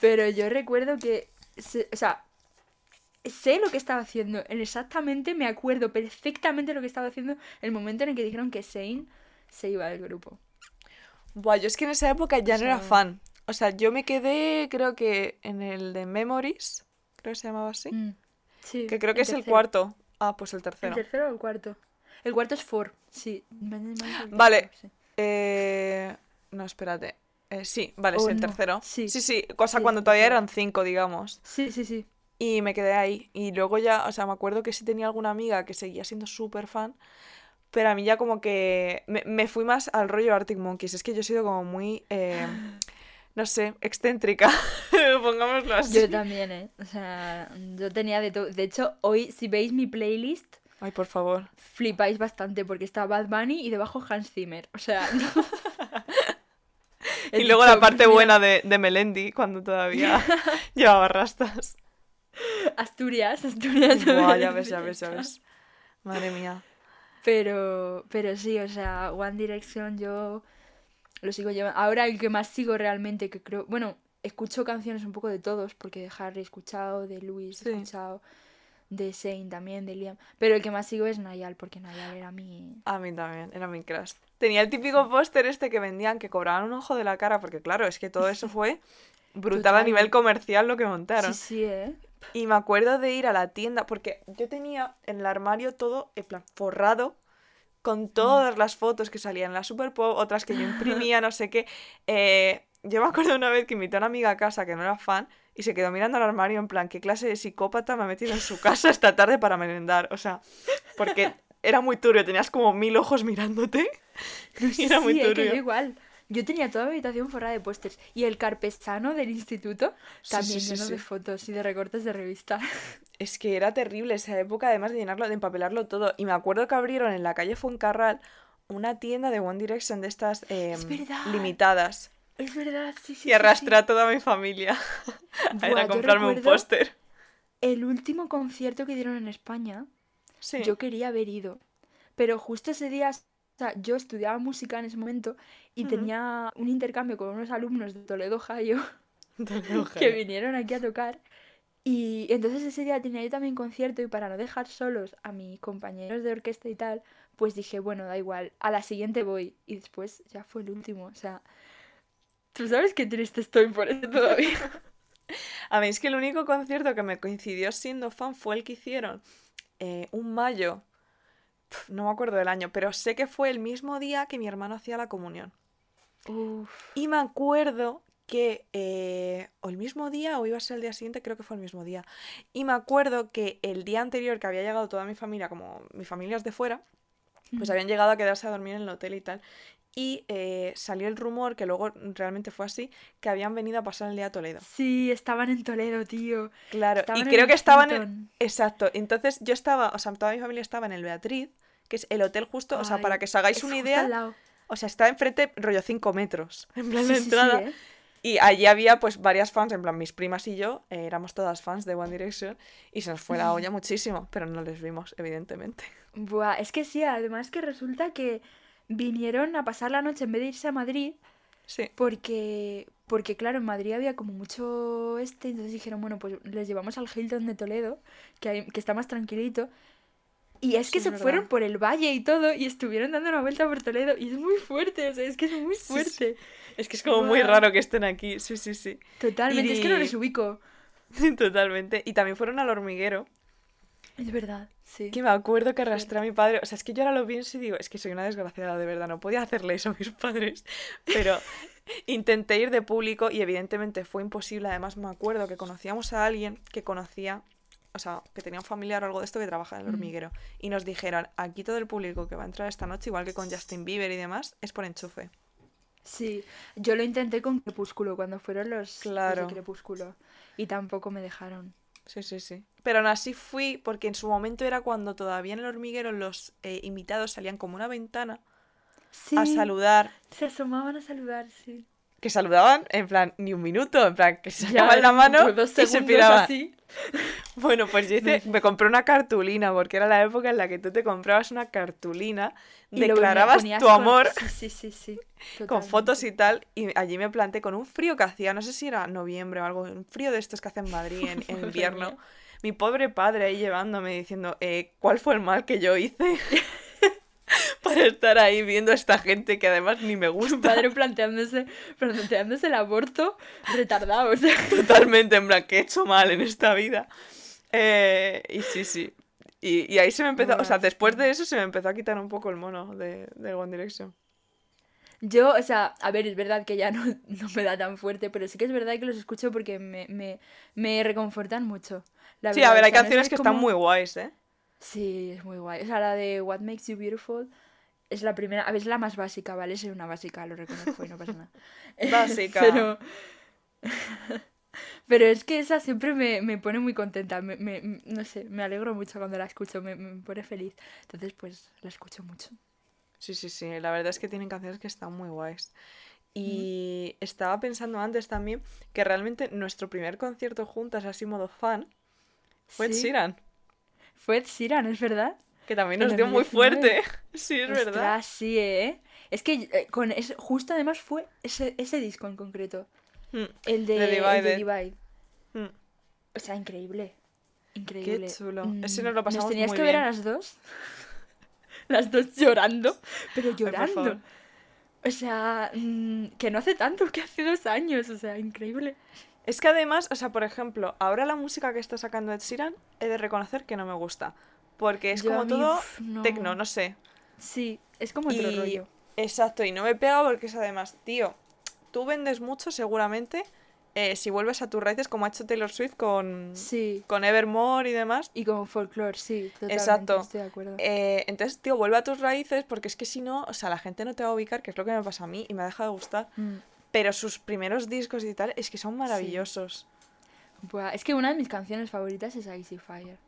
pero yo recuerdo que, se- o sea, sé lo que estaba haciendo. en Exactamente me acuerdo perfectamente lo que estaba haciendo el momento en el que dijeron que Zane se iba del grupo. Buah, yo es que en esa época ya O no era fan. O sea, yo me quedé, creo que en el de Memories, creo que se llamaba así. Mm, Sí, Que creo que es el tercero. cuarto. Ah, pues el ¿El tercero. tercero o el cuarto? El cuarto es Four, sí. Vale. Sí. Eh... No, espérate. Eh, sí, vale, es Oh, el no. tercero. Sí. sí, sí. Cosa Sí, cuando todavía eran cinco, digamos. Sí, sí, sí. Y me quedé ahí. Y luego ya, o sea, me acuerdo que sí tenía alguna amiga que seguía siendo súper fan. Pero a mí ya como que me, me fui más al rollo Arctic Monkeys. Es que yo he sido como muy, eh, no sé, excéntrica. Pongámoslo así. Yo también, ¿eh? O sea, yo tenía de todo. De hecho, hoy, si veis mi playlist, Ay, por favor. flipáis bastante porque está Bad Bunny y debajo Hans Zimmer. O sea, no. Y luego la parte buena de, de Melendi, cuando todavía llevaba rastas. Asturias, Asturias. Buah, ya ves, ya ves, ya ves. Madre mía. Pero, pero sí, o sea, One Direction yo lo sigo llevando. Ahora el que más sigo realmente, que creo, bueno, escucho canciones un poco de todos, porque de Harry he escuchado, de Louis Sí. he escuchado, de Shane también, de Liam. Pero el que más sigo es Nayal, porque Nayal era mi... A mí también, era mi crush. Tenía el típico póster este que vendían, que cobraban un ojo de la cara, porque claro, es que todo eso fue brutal a nivel comercial lo que montaron. Sí, sí, ¿eh? Y me acuerdo de ir a la tienda, porque yo tenía en el armario todo, en plan, forrado, con todas las fotos que salían en la Super Pop, otras que yo imprimía, no sé qué. Eh, yo me acuerdo una vez que invité a una amiga a casa que no era fan y se quedó mirando al armario en plan, ¿qué clase de psicópata me ha metido en su casa esta tarde para merendar? O sea, porque era muy turbio, tenías como mil ojos mirándote. y era muy Sí, eh, que yo turbio. igual. Yo tenía toda mi habitación forrada de pósters. Y el carpesano del instituto también sí, sí, lleno sí. de fotos y de recortes de revista. Es que era terrible esa época, además de llenarlo, de empapelarlo todo. Y me acuerdo que abrieron en la calle Fuencarral una tienda de One Direction de estas em, limitadas. Es verdad, sí, sí. Y arrastré a toda mi familia a ir a comprarme un póster. El último concierto que dieron en España, yo quería haber ido. Pero justo ese día, o sea, yo estudiaba música en ese momento y tenía un intercambio con unos alumnos de Toledo, Ohio, Toledo, que vinieron aquí a tocar. Y entonces ese día tenía yo también concierto y para no dejar solos a mis compañeros de orquesta y tal, pues dije, bueno, da igual, a la siguiente voy. Y después ya fue el último, o sea, tú sabes qué triste estoy por eso todavía. A mí es que el único concierto que me coincidió siendo fan fue el que hicieron eh, un mayo. No me acuerdo del año, pero sé que fue el mismo día que mi hermano hacía la comunión. Uf, Y me acuerdo que, eh, o el mismo día, o iba a ser el día siguiente, creo que fue el mismo día. Y me acuerdo que el día anterior que había llegado toda mi familia, como mi familia es de fuera, pues habían llegado a quedarse a dormir en el hotel y tal. Y eh, salió el rumor, que luego realmente fue así, que habían venido a pasar el día a Toledo. Sí, estaban en Toledo, tío. Claro, Estaban y creo que estaban en... Exacto, entonces yo estaba, o sea, toda mi familia estaba en el Beatriz, que es el hotel justo, o sea, para que os hagáis una idea, o sea, está enfrente rollo 5 metros, en plan Sí, la sí, sí, entrada. ¿eh? Y allí había pues varias fans, en plan mis primas y yo, eh, éramos todas fans de One Direction y se nos fue la olla muchísimo, pero no les vimos, evidentemente. Buah, es que sí, además que resulta que vinieron a pasar la noche en vez de irse a Madrid, Sí, porque, porque claro, en Madrid había como mucho este, entonces dijeron, bueno, pues les llevamos al Hilton de Toledo, que, hay- que está más tranquilito. Y es que se fueron por el valle y todo, y estuvieron dando una vuelta por Toledo, y es muy fuerte, o sea, es que es muy Sí, sí. fuerte. es que es como muy raro que estén aquí, sí, sí, sí, Totalmente, es que no les ubico. totalmente. Y también fueron al hormiguero, Es verdad, sí. que me acuerdo que arrastré a mi padre, o sea, es que yo ahora lo pienso y digo, es que soy una desgraciada, de verdad, no podía hacerle eso a mis padres, pero intenté ir de público y evidentemente fue imposible, además me acuerdo que conocíamos a alguien que conocía, o sea, que tenía un familiar o algo de esto que trabaja en el Mm. hormiguero, y nos dijeron, aquí todo el público que va a entrar esta noche, igual que con Justin Bieber y demás, es por enchufe. Sí, yo lo intenté con Crepúsculo, cuando fueron los, los Claro. de Crepúsculo, y tampoco me dejaron. Sí, sí, sí. Pero aún así fui porque en su momento era cuando todavía en el hormiguero los eh, invitados salían como una ventana Sí, a saludar. se asomaban a saludar, sí. Que saludaban en plan ni un minuto, en plan que se sacaban la mano y se piraban. así. Bueno, pues yo hice, me compré una cartulina porque era la época en la que tú te comprabas una cartulina, Y declarabas tu amor Sí, sí, sí, sí. con fotos y tal, y allí me planté con un frío que hacía, no sé si era noviembre o algo, un frío de estos que hace en Madrid en, invierno. Mi pobre padre ahí llevándome diciendo, eh, ¿cuál fue el mal que yo hice? Estar ahí viendo a esta gente que además ni me gusta. padre planteándose, planteándose el aborto retardado, o sea. Totalmente, en plan, que he hecho mal en esta vida. Eh, y sí, sí. Y, y ahí se me empezó, o sea, después de eso se me empezó a quitar un poco el mono de, de One Direction. Yo, o sea, a ver, es verdad que ya no, no me da tan fuerte, pero sí que es verdad que los escucho porque me, me, me reconfortan mucho. La Sí, a ver, o hay no canciones es que están muy guays, ¿eh? Sí, es muy guay. O sea, la de What Makes You Beautiful es la primera, a ver, es la más básica, ¿vale? Soy una básica, lo reconozco y no pasa nada. Básica. Pero, pero es que esa siempre me, me pone muy contenta, me, me- no sé, me alegro mucho cuando la escucho, me, me pone feliz. Entonces, pues, la escucho mucho. Sí, sí, sí. La verdad es que tienen canciones que están muy guays. Y estaba pensando antes también que realmente nuestro primer concierto juntas, así modo fan, fue Ed Sí, Sheeran. Fue Ed Sheeran, ¿es verdad? Que también nos dio muy 2019. fuerte. Sí, es verdad. Sí, ¿eh? Es que eh, con es, justo además fue ese, ese disco en concreto, Mm, el de, The el de Divided. Divide. mm. O sea, increíble. Increíble. Qué chulo. Mm, Ese nos lo pasamos tenías muy que ver a las dos. las dos llorando. Pero llorando. o sea, mm, que no hace tanto, que hace dos años. O sea, increíble. Es que además, o sea, por ejemplo, ahora la música que está sacando Ed Sheeran, he de reconocer que no me gusta. Porque es Yo como todo no. tecno, no sé. Sí, es como otro rollo. Exacto, y no me pega porque es además, tío, tú vendes mucho seguramente eh, si vuelves a tus raíces como ha hecho Taylor Swift con, Sí. con Evermore y demás. Y como folklore, sí, totalmente. Exacto. Estoy de acuerdo. Eh, entonces, tío, vuelve a tus raíces porque es que si no, o sea, la gente no te va a ubicar, que es lo que me pasa a mí y me ha dejado de gustar. Mm. Pero sus primeros discos y tal es que son maravillosos. Buah, es que una de mis canciones favoritas es Icy Fire.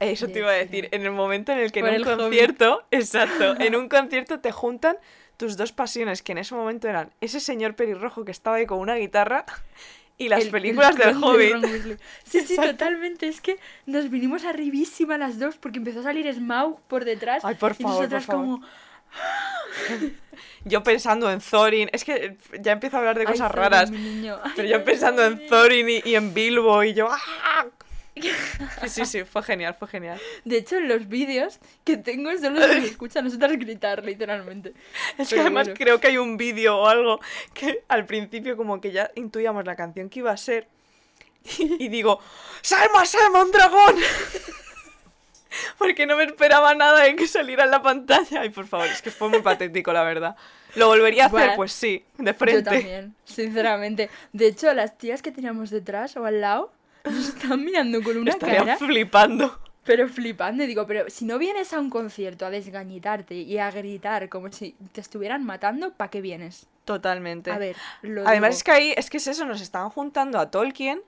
Eso te iba a decir, en el momento en el que Por en un concierto, exacto, en un concierto te juntan tus dos pasiones, que en ese momento eran ese señor pelirrojo que estaba ahí con una guitarra y las El- películas el del Hobbit. Sí, sí, Exacto. totalmente. Es que nos vinimos arribísima las dos porque empezó a salir Smaug por detrás. Ay, por y favor, por nosotras favor. como... Yo pensando en Thorin, es que ya empiezo a hablar de "Ay, cosas raras, mi niño". Ay, pero yo pensando en. Thorin y, y en Bilbo y yo... ¡ah! Sí, sí, sí, fue genial, fue genial. De hecho, en los vídeos que tengo solo se me escucha a nosotras gritar, literalmente. Es que Pero además bueno. creo que hay un vídeo o algo que al principio como que ya intuíamos la canción que iba a ser y, y digo, ¡Salma, Salma, un dragón! Porque no me esperaba nada de que saliera en la pantalla. Ay, por favor, es que fue muy patético, la verdad. ¿Lo volvería a hacer? Buah, Pues sí, de Yo frente. también, sinceramente. De hecho, las tías que teníamos detrás o al lado nos están mirando con una Estaría cara, flipando. pero flipando. Y digo, pero si no vienes a un concierto a desgañitarte y a gritar como si te estuvieran matando, ¿para qué vienes? Totalmente. A ver, lo Además digo. es que ahí, es que es eso, nos estaban juntando a Tolkien,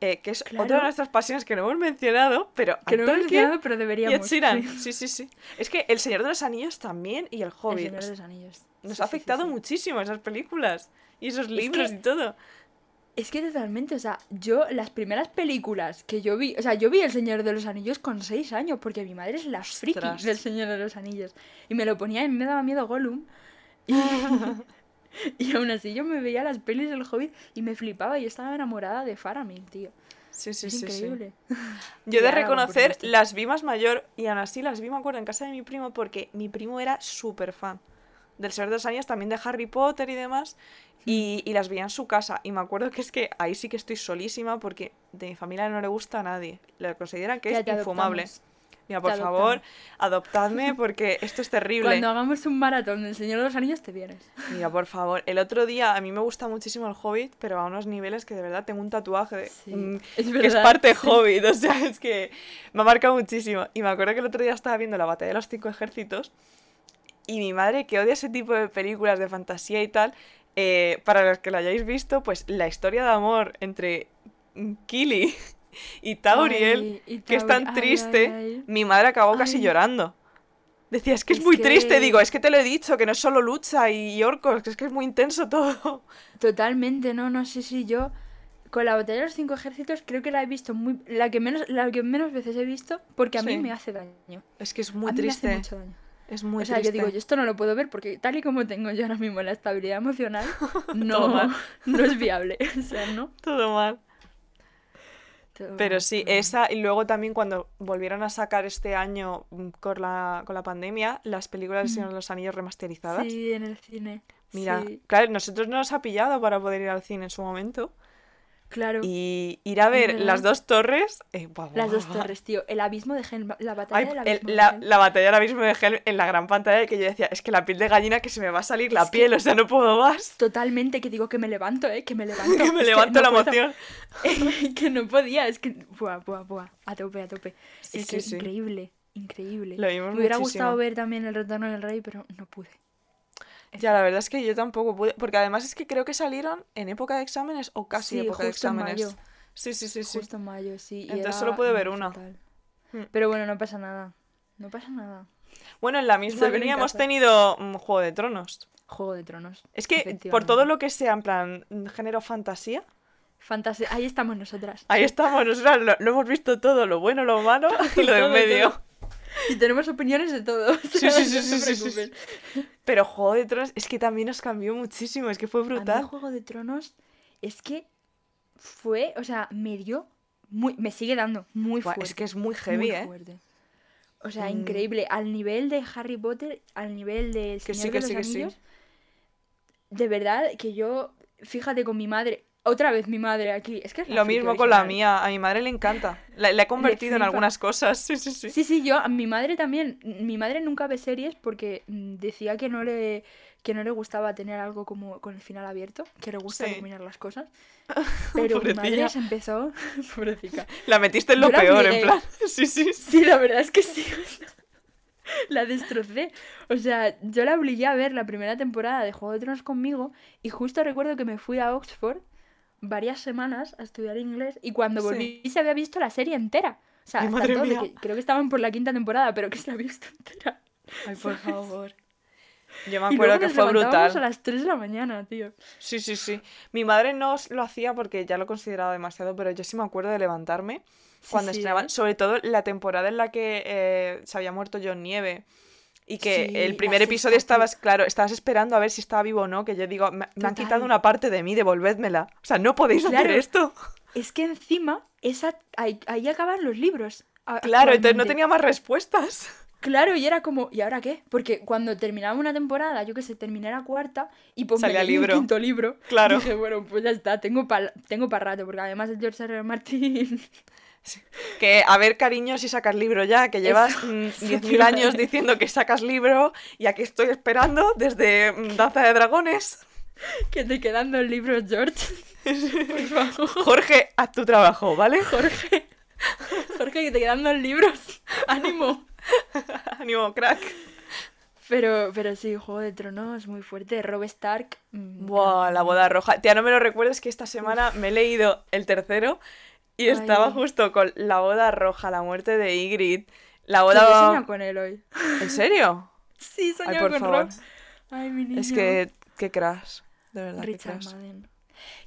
eh, que es otra de Claro. nuestras pasiones que no hemos mencionado, pero a que no hemos Tolkien mencionado, pero y deberíamos. Sheeran. sí. Sí, sí, sí. Es que El Señor de los Anillos también y El El Hobbit. Señor o de los Anillos. Nos Sí, ha afectado sí. muchísimo esas películas y esos libros que- y todo. Es que totalmente, o sea, yo las primeras películas que yo vi, o sea, yo vi El Señor de los Anillos con seis años, porque mi madre es la friki Ostras. del Señor de los Anillos. Y me lo ponía y me daba miedo Gollum. Y, y aún así yo me veía las pelis del Hobbit y me flipaba y estaba enamorada de Faramir, tío. Sí, sí, es sí, sí. increíble. Yo he Y de reconocer, las vi más mayor y aún así las vi, me acuerdo, en casa de mi primo porque mi primo era súper fan del Señor de los Anillos, también de Harry Potter y demás. Y, y las veía en su casa. Y me acuerdo que es que ahí sí que estoy solísima porque de mi familia no le gusta a nadie. Le consideran que Ya es infumable. adoptamos. Mira, por favor, adoptadme porque esto es terrible. Cuando hagamos un maratón del Señor de los Anillos te vienes. Mira, por favor, el otro día a mí me gusta muchísimo el Hobbit, pero a unos niveles que de verdad tengo un tatuaje Sí, mm, es que es parte. Hobbit, o sea, es que me ha marcado muchísimo. Y me acuerdo que el otro día estaba viendo la batalla de los cinco ejércitos y mi madre, que odia ese tipo de películas de fantasía y tal, eh, para los que lo hayáis visto, pues la historia de amor entre Kili y Tauriel, Ay, y que es tan ay, triste, ay, mi madre acabó casi llorando. Decía, es que es, Es muy triste, digo, es que te lo he dicho, que no es solo lucha y, orcos, que es que es muy intenso todo. Totalmente, no, no sé si yo con la batalla de los cinco ejércitos creo que la he visto muy la que menos la que menos veces he visto porque a mí Sí. me hace daño. Es que es muy a mí me triste. hace mucho daño. Es muy o sea, triste. yo digo, yo esto no lo puedo ver porque tal y como tengo yo ahora mismo la estabilidad emocional, no, no es viable. O sea, no. Todo mal. Todo Pero mal, sí, todo mal. esa, y luego también cuando volvieron a sacar este año mm, con la, con la pandemia, las películas del. Señor de los Anillos remasterizadas. Sí, en el cine. Mira, Sí, claro, nosotros no nos ha pillado para poder ir al cine en su momento. Claro. Y ir a ver las dos torres. eh, Las dos torres, tío. El abismo de Helm, la batalla Ay, del el- abismo de la, Helm. la batalla ahora mismo de Helm en la gran pantalla que yo decía, es que la piel de gallina que se me va a salir la Es que- piel, o sea, no puedo más. Totalmente, que digo que me levanto, ¿eh? Que me levanto. Que me Es levanto no la puedo. emoción. que no podía, es que. Buah, buah, buah. A tope, a tope. Sí, es sí, que sí. increíble, increíble. Lo vimos me hubiera gustado ver también el retorno del rey, pero no pude. Ya, la verdad es que yo tampoco pude, porque además es que creo que salieron en época de exámenes o casi Sí, época de justo en exámenes. mayo. Sí, sí, sí, sí. Justo en mayo, sí. y Entonces solo pude ver una. fatal. Mm. Pero bueno, no pasa nada. No pasa nada. Bueno, en la misma línea hemos tenido Juego de Tronos. Juego de Tronos. Es que por todo lo que sea en plan género fantasía, Fantasía. Ahí estamos nosotras. ahí estamos, nosotras lo, lo hemos visto todo, lo bueno, lo malo y lo de en medio. todo. Y tenemos opiniones de todo. Sí, sí, sí, sí, sí. Pero Juego de Tronos es que también nos cambió muchísimo, es que fue A mí brutal. Juego de Tronos es que fue, o sea, me dio muy, me sigue dando muy fuerte. es que es muy muy heavy, ¿eh? fuerte. O sea, Mm. increíble. Al nivel de Harry Potter, al nivel de El Que Señor sí, de que los sí, que sí. Anillos. De verdad que yo, fíjate con mi madre, otra vez mi madre aquí. Es que es Lo mismo con la original. mía, a mi madre le encanta. La, la he convertido en algunas cosas, sí, sí, sí. Sí, sí, yo, a mi madre también. Mi madre nunca ve series porque mm, decía que no le, que no le gustaba tener algo como con el final abierto, que le gusta Sí. terminar las cosas. Pero mi madre se empezó. Pobrecita. La metiste en lo peor, en plan. Sí, sí. Sí, la verdad es que sí. La destrocé. O sea, yo la obligué a ver la primera temporada de Juego de Tronos conmigo y justo recuerdo que me fui a Oxford varias semanas a estudiar inglés y cuando Sí. volví se había visto la serie entera. O sea, Ay, hasta madre todo, de mía. que creo que estaban por la quinta temporada, pero que se la había visto entera. Ay, por favor. Yo me Y acuerdo luego que nos fue brutal. a las 3 de la mañana, tío. Sí, sí, sí. Mi madre no lo hacía porque ya lo consideraba demasiado, pero yo sí me acuerdo de levantarme Sí, cuando sí, estrenaban, ¿eh? sobre todo la temporada en la que eh, se había muerto John Nieve y que Sí, el primer episodio estabas, claro, estabas esperando a ver si estaba vivo o no, que yo digo, me, me han quitado una parte de mí, devolvédmela. O sea, no podéis hacer esto. Es que encima, esa, ahí, ahí acaban los libros. Claro, entonces no tenía más respuestas. Claro, y era como, ¿y ahora qué? Porque cuando terminaba una temporada, yo que sé, terminé la cuarta y pues Salía me leí libro. el quinto libro. Claro. Dije, bueno, pues ya está, tengo para tengo pa rato, porque además el George R. R. Martin... Que, a ver, cariño, si sacas libro ya, que llevas Eso- mm, eso 10.000 te iba a años diciendo que sacas libro y aquí estoy esperando desde mm, Danza de Dragones. que te quedan dos libros, George. Por favor, Jorge, haz tu trabajo, ¿vale? Jorge. Jorge, que te quedan dos libros. Ánimo. Ánimo, crack. Pero, pero sí, Juego de Tronos, muy fuerte. Rob Stark. mm, Buah, la boda roja. Tía, no me lo recuerdes que esta semana me he leído el tercero y estaba Ay. justo con la boda roja, la muerte de Ygritte, la yo boda... soñado con él hoy. ¿En serio? Sí, Ay, soñado por con favor. Rob. Ay, mi niño. Es que, qué crash. De verdad, qué Richard crash. Madden.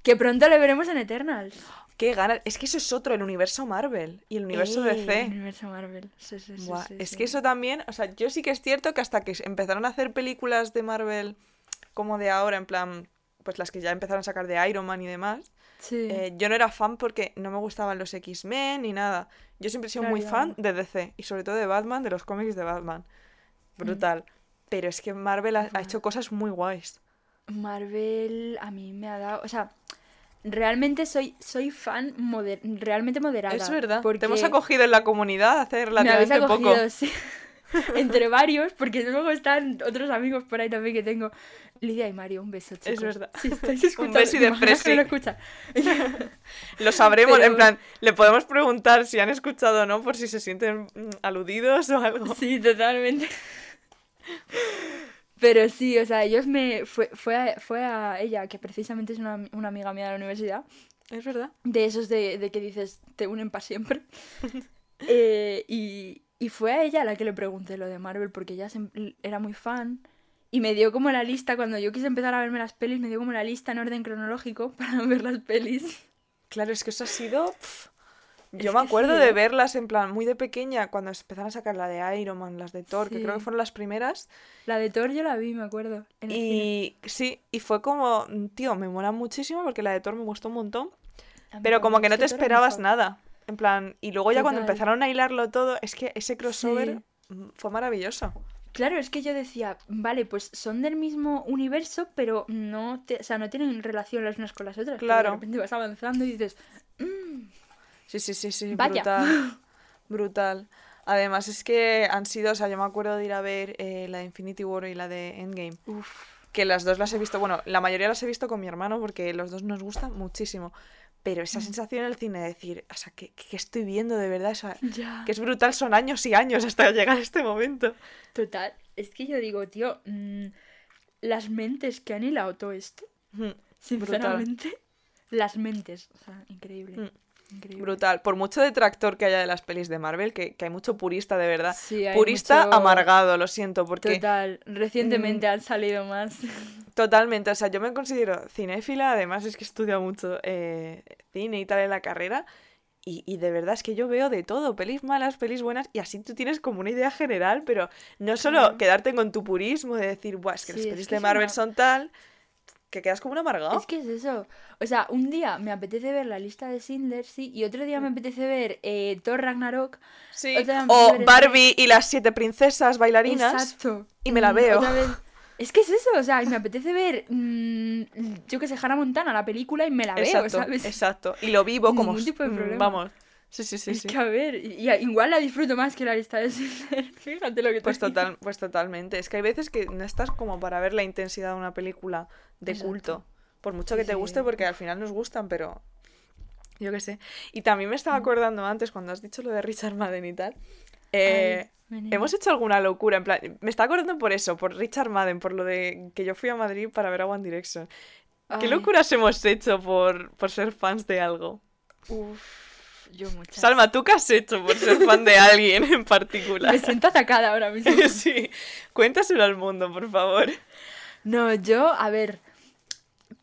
Que pronto le veremos en Eternals. Qué ganas. Es que eso es otro, el universo Marvel y el universo Eh, DC. El universo Marvel. Sí, sí, sí, Buah, sí, es sí. que eso también, o sea, yo sí que es cierto que hasta que empezaron a hacer películas de Marvel como de ahora, en plan, pues las que ya empezaron a sacar de Iron Man y demás, Sí. eh, yo no era fan porque no me gustaban los X-Men ni nada. Yo siempre he sido Claro, muy fan de DC y sobre todo de Batman, de los cómics de Batman. Brutal. Pero es que Marvel ha, hecho cosas muy guays. Marvel a mí me ha dado. O sea, realmente soy, soy fan moder- realmente moderada. Es verdad. Porque Te hemos acogido en la comunidad hace me habéis relativamente poco. acogido, sí. Entre varios, porque luego están otros amigos por ahí también que tengo. Lidia y Mario, un beso, chicos. verdad. Si estáis escuchando, beso y ¿te de fresi. lo escuchan? Lo sabremos, en plan, le podemos preguntar si han escuchado o no, por si se sienten mm, aludidos o algo. Sí, totalmente. Pero sí, o sea, ellos me. Fue, fue, a, fue a ella, que precisamente es una, una amiga mía de la universidad, Es verdad. de esos de, de que dices, te unen para siempre. Eh, y, y fue a ella a la que le pregunté lo de Marvel, porque ella sem- era muy fan. Y me dio como la lista, cuando yo quise empezar a verme las pelis, me dio como la lista en orden cronológico para ver las pelis. Claro, es que eso ha sido. Yo Es me acuerdo sí, de verlas en plan muy de pequeña, cuando empezaron a sacar la de Iron Man, las de Thor, que creo que fueron las primeras. La de Thor yo la vi, me acuerdo. En el cine. Y sí, y fue como, tío, me mola muchísimo porque la de Thor me gustó un montón. Pero como que no te Thor esperabas nada. En plan, y luego ya cuando empezaron a hilarlo todo, es que ese crossover Sí. mm, fue maravilloso. Claro, es que yo decía, vale, pues son del mismo universo, pero no, te- o sea, no tienen relación las unas con las otras. Claro. De repente vas avanzando y dices, "Mm, Sí, sí, sí, sí, Vaya. brutal. Brutal. Además es que han sido, o sea, yo me acuerdo de ir a ver eh, la de Infinity War y la de Endgame. Uf, Que las dos las he visto, bueno, la mayoría las he visto con mi hermano porque los dos nos gustan muchísimo. Pero esa Mm. sensación en el cine de decir, o sea, ¿qué, qué estoy viendo de verdad? O sea, ya. que es brutal, son años y años hasta llegar a este momento. Total, es que yo digo, tío, mm, las mentes que han hilado todo esto, Mm, sinceramente, las mentes, o sea, increíble. Mm. Increíble. Brutal. Por mucho detractor que haya de las pelis de Marvel, que, que hay mucho purista de verdad. Sí, hay Purista mucho- amargado, lo siento, porque Total, recientemente han salido más. Totalmente, o sea, yo me considero cinéfila, además es que he estudiado mucho eh, cine y tal en la carrera, y, y de verdad es que yo veo de todo, pelis malas, pelis buenas, y así tú tienes como una idea general, pero no solo quedarte con tu purismo de decir, Buah, es que Sí, las es pelis que de es Marvel una- son tal, que quedas como un amargado. Es que es eso. O sea, un día me apetece ver la lista de Schindler, sí, y otro día me apetece ver eh, Thor Ragnarok. Sí. O Barbie y las siete princesas bailarinas. Exacto. y me la veo. Es que es eso, o sea, y me apetece ver, mm, yo que sé, Hannah Montana, la película, y me la veo, Exacto, ¿sabes? exacto. Y lo vivo como... Ningún tipo de mm, problema. Vamos. Sí, sí, sí, es sí. que a ver, y- y igual la disfruto más que la lista de Schindler. Fíjate lo que te Pues, digo. total, pues totalmente. Es que hay veces que no estás como para ver la intensidad de una película de Exacto. culto. Por mucho Sí, que te sí. guste, porque al final nos gustan, pero yo qué sé. Y también me estaba acordando antes, cuando has dicho lo de Richard Madden y tal. eh, Ay, hemos hecho alguna locura, en plan, me estaba acordando por eso, por Richard Madden, por lo de que yo fui a Madrid para ver a One Direction. ¿Qué locuras hemos hecho por, por ser fans de algo? Uf, yo muchas. Salma, ¿tú qué has hecho por ser fan de alguien en particular? Me siento atacada ahora mismo. sí, cuéntaselo al mundo, por favor. No, yo, a ver,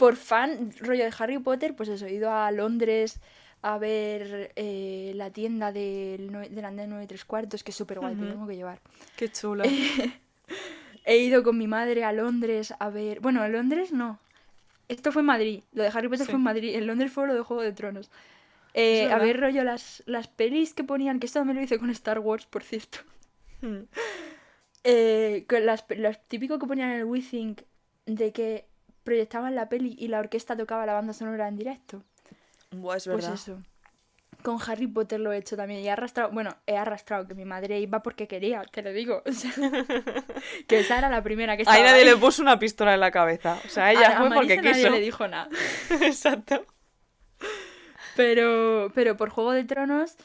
por fan, rollo de Harry Potter, pues eso, he ido a Londres a ver eh, la tienda del, del andén 9 y 3 cuartos, que es súper guay, Ujú. tengo que llevar. Qué chulo. He ido con mi madre a Londres a ver... Bueno, en Londres no. Esto fue en Madrid. Lo de Harry Potter Sí. fue en Madrid. En Londres fue lo de Juego de Tronos. Eh, a ver, rollo, las, las pelis que ponían, que esto también lo hice con Star Wars, por cierto. Mm. Eh, con las, típico que ponían en el WeThink de que proyectaban la peli y la orquesta tocaba la banda sonora en directo. Buah, es Pues verdad. eso. Con Harry Potter lo he hecho también. Y he arrastrado, bueno, he arrastrado que mi madre iba porque quería, te lo digo. O sea, que esa era la primera que estaba. Ahí nadie ahí. le puso una pistola en la cabeza. O sea, ella A- a fue porque nadie quiso. le dijo nada. Exacto. Pero, pero por Juego de Tronos,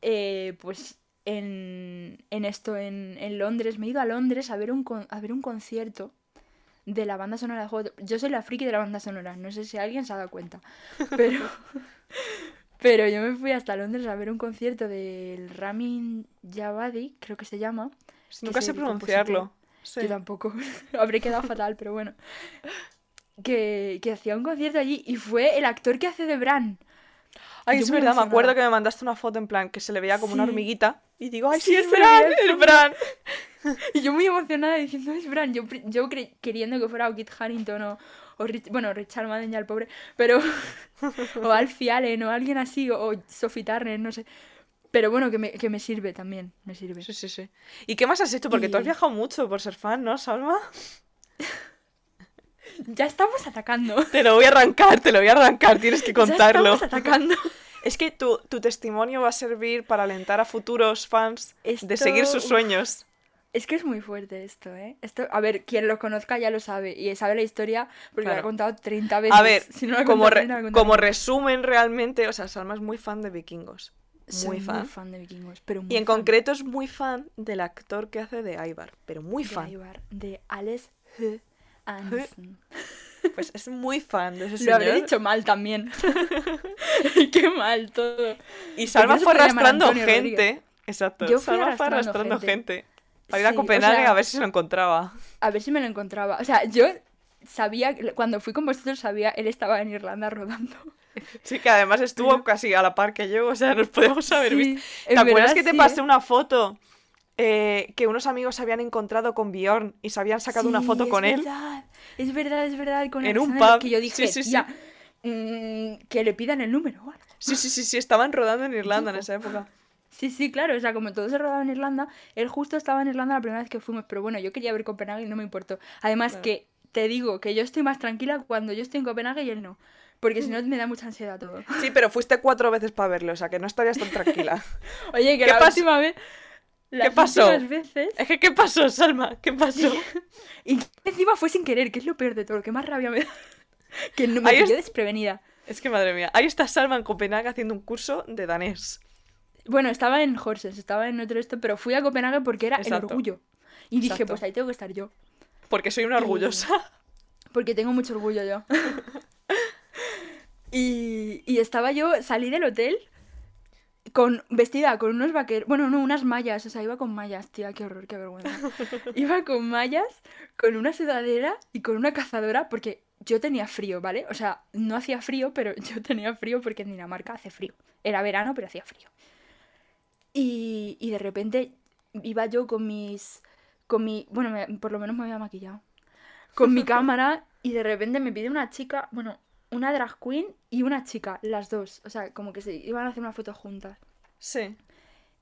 eh, pues en, en esto, en, en Londres, me he ido a Londres a ver un, a ver un concierto de la banda sonora de Juego de Yo soy la friki de la banda sonora, no sé si alguien se ha dado cuenta. Pero, pero yo me fui hasta Londres a ver un concierto del Ramin Javadi, creo que se llama. Nunca sé pronunciarlo. Sí. Yo tampoco. Habré quedado fatal, pero bueno. Que, que hacía un concierto allí y fue el actor que hace de Bran. Ay, Yo es verdad, me acuerdo que me mandaste una foto en plan que se le veía como una hormiguita. Y digo, ay, sí, Sí, es Bran, es Bran. Y yo muy emocionada diciendo, es Bran. Yo, yo cre- queriendo que fuera o Kit Harington o, o Rich- bueno, Richard Madden ya el pobre, pero o Alfie Allen o alguien así, o, o Sophie Turner, no sé. Pero bueno, que me, que me sirve también, me sirve. Sí, sí, sí. ¿Y qué más has hecho? Porque tú has viajado mucho por ser fan, ¿no, Salma? Ya estamos atacando. Te lo voy a arrancar, te lo voy a arrancar, tienes que Ya contarlo. estamos atacando. Es que tu, tu testimonio va a servir para alentar a futuros fans de seguir sus sueños. Es que es muy fuerte esto, ¿eh? Esto, a ver, quien lo conozca ya lo sabe. Y sabe la historia porque Claro. he contado 30 veces. A ver, Si no he como, contado re- 30, la he contado como resumen realmente, o sea, Salma es muy fan de vikingos. Muy fan. muy fan de vikingos, pero muy Y en fan. concreto es muy fan del actor que hace de Ivar, pero muy de fan. De Alex H. Hansen. Pues es muy fan de ese Lo señor. habré dicho mal también. Qué mal todo. Y Salma fue arrastrando gente. Rodríguez. Exacto. Yo fui Salma fue arrastrando arrastrando gente. gente. Para ir a Sí, o Copenhague sea- a ver si se lo encontraba. A ver si me lo encontraba. O sea, yo sabía, cuando fui con vosotros sabía, él estaba en Irlanda rodando. Sí, que además estuvo Pero- casi a la par que yo, o sea, nos podemos haber Sí, visto. ¿Te acuerdas verdad que te sí, pasé ¿eh? una foto eh, que unos amigos se habían encontrado con Bjorn y se habían sacado una foto con él? verdad, Es verdad, es verdad. Con En un pub. Que yo dije, Sí, sí, sí. "Tía, mm, que le pidan el número. o algo". Sí, sí, sí, sí, estaban rodando en Irlanda en esa época. Sí, sí, claro. O sea, como todo se rodaba en Irlanda, él justo estaba en Irlanda la primera vez que fuimos. Pero bueno, yo quería ver Copenhague y no me importó. Además que te digo que yo estoy más tranquila cuando yo estoy en Copenhague y él no. Porque si no me da mucha ansiedad todo. Sí, pero fuiste cuatro veces para verlo, o sea, que no estarías tan tranquila. Oye, que ¿Qué la última vez... Las pasó? últimas veces... es que, ¿qué pasó, Salma? ¿Qué pasó? Y encima fue sin querer, que es lo peor de todo, lo que más rabia me da. Que no me pilló es- desprevenida. Es que, madre mía, ahí está Salma en Copenhague haciendo un curso de danés. Bueno, estaba en Horsens, estaba en otro esto, pero fui a Copenhague porque era Exacto. el orgullo. Y dije, pues ahí tengo que estar yo. Porque soy una orgullosa. Porque tengo mucho orgullo yo. y, y estaba yo, salí del hotel con vestida con unos vaqueros, bueno, no, unas mallas, o sea, iba con mallas, tía, qué horror, qué vergüenza. iba con mallas, con una sudadera y con una cazadora porque yo tenía frío, ¿vale? O sea, no hacía frío, pero yo tenía frío porque en Dinamarca hace frío. Era verano, pero hacía frío. Y, y de repente iba yo con mis... Con mi... Bueno, me- por lo menos me había maquillado. Con mi cámara Y de repente me pide una chica, bueno, una drag queen y una chica, las dos. O sea, como que se iban a hacer una foto juntas. Sí.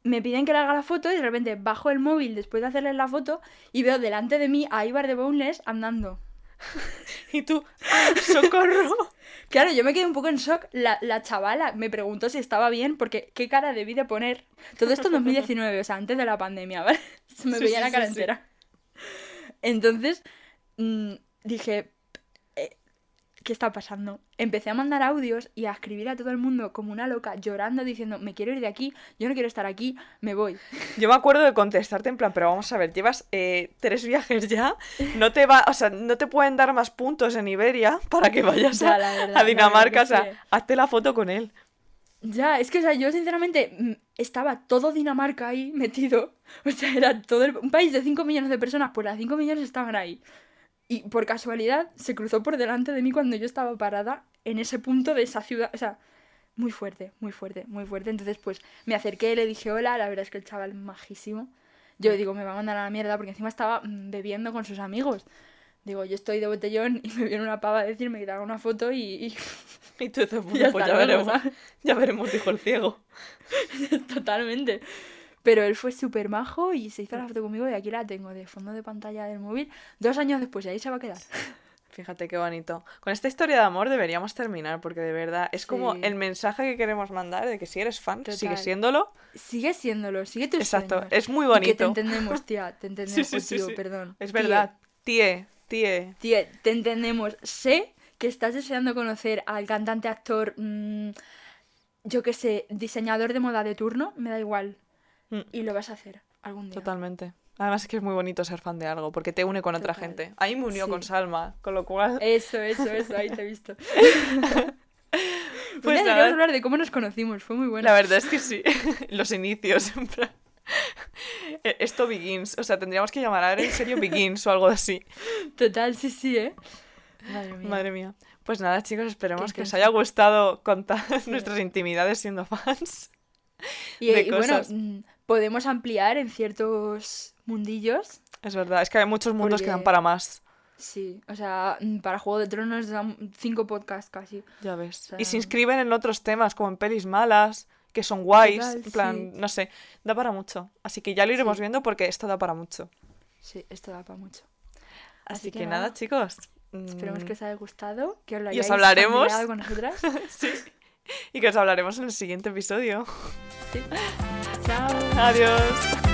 Me piden que le haga la foto y de repente bajo el móvil después de hacerles la foto y veo delante de mí a Ibar de Boneless andando. Y tú, ¡ah, ¡socorro! Claro, yo me quedé un poco en shock. La, la chavala me preguntó si estaba bien porque qué cara debí de poner. Todo esto en 2019, o sea, antes de la pandemia, ¿vale? Se me Sí, veía sí, la cara sí, entera. Entonces, mm, dije, ¿qué está pasando? Empecé a mandar audios y a escribir a todo el mundo como una loca, llorando, diciendo, me quiero ir de aquí, yo no quiero estar aquí, me voy. Yo me acuerdo de contestarte en plan, pero vamos a ver, llevas eh, tres viajes ya, no te va, o sea, no te pueden dar más puntos en Iberia para que vayas Ya, a, verdad, Dinamarca, o sea, sí. hazte la foto con él. Ya, es que, o sea, yo sinceramente mm, estaba todo Dinamarca ahí metido. O sea, era todo el- un país de 5 millones de personas, pues las 5 millones estaban ahí. Y por casualidad se cruzó por delante de mí cuando yo estaba parada en ese punto de esa ciudad. O sea, muy fuerte, muy fuerte, muy fuerte. Entonces, pues me acerqué, le dije hola. La verdad es que el chaval majísimo. Yo digo, me va a mandar a la mierda porque encima estaba mm, bebiendo con sus amigos. Digo, yo estoy de botellón y me viene una pava a decirme que te haga una foto y, y Y tú ya "Bueno, pues está, ya luego, veremos, ¿sabes? ya veremos, dijo el ciego. Totalmente. Pero él fue súper majo y se hizo la foto conmigo y aquí la tengo de fondo de pantalla del móvil. Dos años después y ahí se va a quedar. Fíjate qué bonito. Con esta historia de amor deberíamos terminar, porque de verdad es como el mensaje que queremos mandar de que si eres fan, sigue Total. siéndolo. Sigue siéndolo, sigue tus Exacto, sueños. es muy Y que te bonito. entendemos, tía, te entendemos, sí, sí, tío, perdón. Es Tíe, verdad. Tie, tie. Tío, te entendemos. Sé que estás deseando conocer al cantante, actor, mm, yo qué sé, diseñador de moda de turno, me da igual. Mm. Y lo vas a hacer algún día. Totalmente. Además es que es muy bonito ser fan de algo, porque te une con otra gente. A mí me unió con. Salma, con lo cual... Eso, eso, eso, ahí te he visto. Pues nada, hablar de cómo nos conocimos, fue muy bueno. La verdad es que sí. Los inicios, en plan... Eh, Esto begins. O sea, tendríamos que llamar ahora en serio begins o algo así. Total, sí, sí, ¿eh? Madre mía. Madre mía. Pues nada, chicos, esperemos que os haya gustado contar nuestras intimidades siendo fans. Y, de y bueno, cosas. mm, podemos ampliar en ciertos mundillos. Es verdad, es que hay muchos mundos que dan para más. Sí, o sea, mm, para Juego de Tronos dan cinco podcasts casi. Ya ves. sea- Y se inscriben en otros temas, como en pelis malas, que son guays. En plan, sí. no sé, da para mucho. Así que ya lo iremos Sí. viendo porque esto da para mucho. Sí, esto da para mucho. Así, que, nada, chicos. Esperemos mm, que os haya gustado, que os lo Y os hablaremos. con nosotras. sí. Y que os hablaremos en el siguiente episodio. Sí. Chao. Adiós.